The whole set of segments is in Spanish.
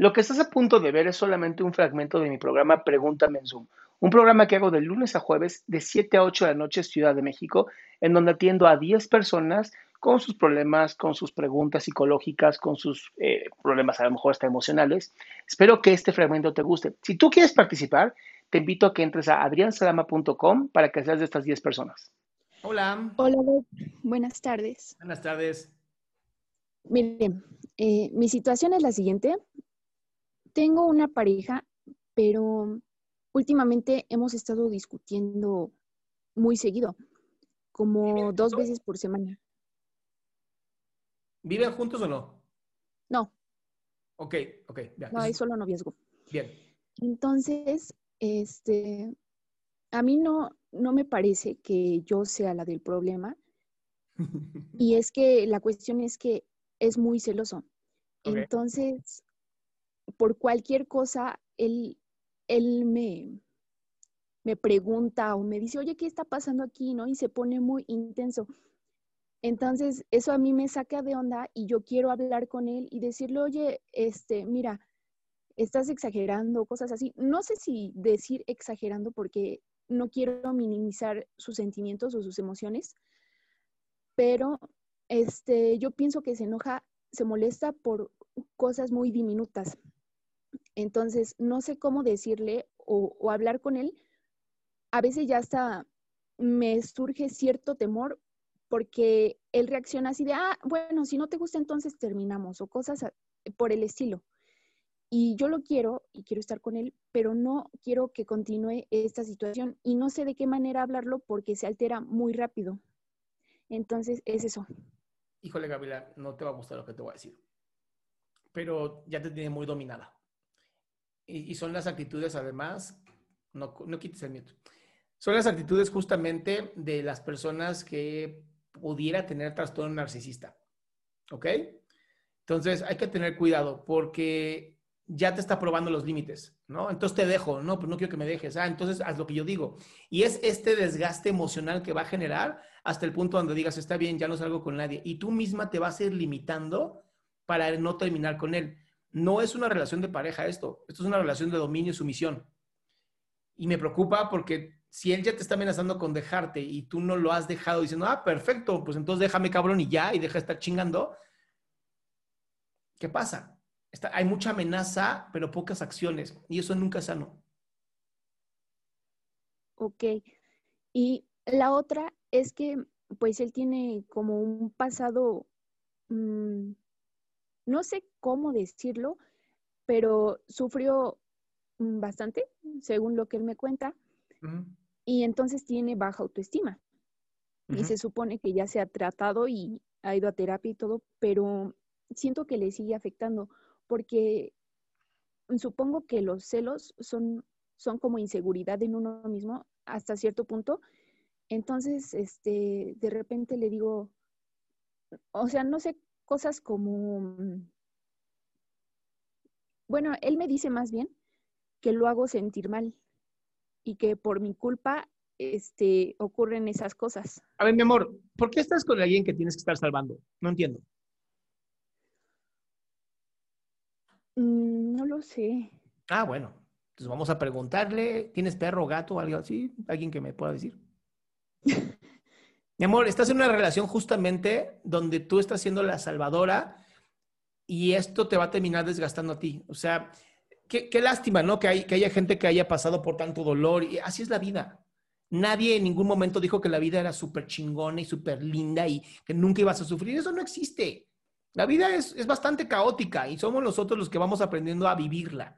Lo que estás a punto de ver es solamente un fragmento de mi programa Pregúntame en Zoom, un programa que hago de lunes a jueves de 7 a 8 de la noche Ciudad de México, en donde atiendo a 10 personas con sus problemas, con sus preguntas psicológicas, con sus eh, problemas a lo mejor hasta emocionales. Espero que este fragmento te guste. Si tú quieres participar, te invito a que entres a adriansalama.com para que seas de estas 10 personas. Hola, Hola, buenas tardes. buenas tardes. Miren, eh, mi situación es la siguiente. Tengo una pareja, pero últimamente hemos estado discutiendo muy seguido, como dos veces por semana. ¿Viven juntos o no? No, Ok, ok, ya. no, es solo noviazgo. Bien. Entonces, este, a mí no, no me parece que yo sea la del problema. Y es que la cuestión es que es muy celoso. Entonces, por cualquier cosa, él, él me, me pregunta o me dice, oye, ¿qué está pasando aquí? ¿No? Y se pone muy intenso. Entonces, eso a mí me saca de onda y yo quiero hablar con él y decirle, oye, este, mira, estás exagerando, cosas así. No sé si decir exagerando porque no quiero minimizar sus sentimientos o sus emociones, pero este, yo pienso que se enoja, se molesta por cosas muy diminutas. Entonces, no sé cómo decirle o, hablar con él. A veces ya hasta me surge cierto temor porque él reacciona así de, ah, bueno, si no te gusta, entonces terminamos o cosas por el estilo. Y yo lo quiero y quiero estar con él, pero no quiero que continúe esta situación y no sé de qué manera hablarlo porque se altera muy rápido. Entonces, es eso. Híjole, Gabriela, no te va a gustar lo que te voy a decir. Pero ya te tiene muy dominada. Y, y son las actitudes, además, no, no quites el miedo. Son las actitudes justamente de las personas que pudiera tener trastorno narcisista. ¿Ok? Entonces hay que tener cuidado porque ya te está probando los límites, ¿no? Entonces te dejo, no, pues no quiero que me dejes. Ah, entonces haz lo que yo digo. Y es este desgaste emocional que va a generar hasta el punto donde digas, está bien, ya no salgo con nadie. Y tú misma te vas a ir limitando para no terminar con él. No es una relación de pareja esto, esto es una relación de dominio y sumisión. Y me preocupa porque si él ya te está amenazando con dejarte y tú no lo has dejado diciendo, ah, perfecto, pues entonces déjame cabrón y ya, y deja de estar chingando, ¿qué pasa? Está, hay mucha amenaza, pero pocas acciones, y eso nunca es sano. Ok. Y la otra es que, pues, él tiene como un pasado, mm, no sé cómo decirlo, pero sufrió mm, bastante, según lo que él me cuenta, y entonces tiene baja autoestima. Y se supone que ya se ha tratado y ha ido a terapia y todo, pero siento que le sigue afectando, porque supongo que los celos son, son como inseguridad en uno mismo hasta cierto punto. Entonces, este, de repente le digo, o sea, no sé, cosas como, mm, bueno, él me dice más bien que lo hago sentir mal y que por mi culpa este, ocurren esas cosas. A ver, mi amor, ¿por qué estás con alguien que tienes que estar salvando? No entiendo. Mm, no lo sé. Ah, bueno. Entonces vamos a preguntarle, ¿tienes perro, gato, algo así? ¿Alguien que me pueda decir? Mi amor, estás en una relación justamente donde tú estás siendo la salvadora y esto te va a terminar desgastando a ti. O sea, qué, lástima, ¿no? Que, hay, que haya gente que haya pasado por tanto dolor y así es la vida. Nadie en ningún momento dijo que la vida era súper chingona y súper linda y que nunca ibas a sufrir. Eso no existe. La vida es, es, bastante caótica y somos nosotros los que vamos aprendiendo a vivirla.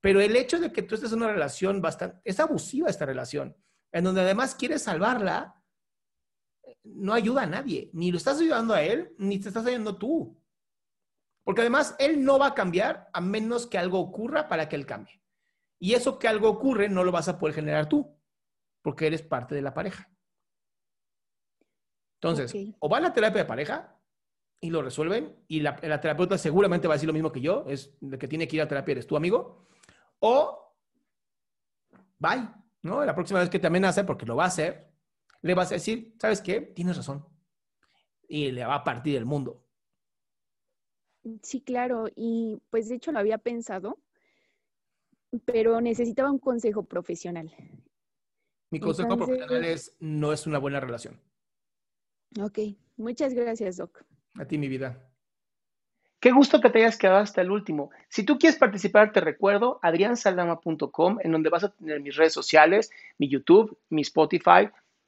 Pero el hecho de que tú estés en una relación bastante, es abusiva esta relación, en donde además quieres salvarla, no ayuda a nadie. Ni lo estás ayudando a él, ni te estás ayudando tú. Porque además él no va a cambiar a menos que algo ocurra para que él cambie. Y eso que algo ocurre no lo vas a poder generar tú, porque eres parte de la pareja. Entonces, o va a la terapia de pareja y lo resuelven, y la, terapeuta seguramente va a decir lo mismo que yo, es de que tiene que ir a terapia eres tu amigo, o bye, ¿no? La próxima vez que te amenace, porque lo va a hacer, le vas a decir, ¿sabes qué? Tienes razón. Y le va a partir el mundo. Sí, claro. Y pues de hecho lo había pensado, pero necesitaba un consejo profesional. Mi consejo profesional es, no es una buena relación. Ok, muchas gracias, Doc. A ti, mi vida. Qué gusto que te hayas quedado hasta el último. Si tú quieres participar, te recuerdo adriansaldama.com, en donde vas a tener mis redes sociales, mi YouTube, mi Spotify,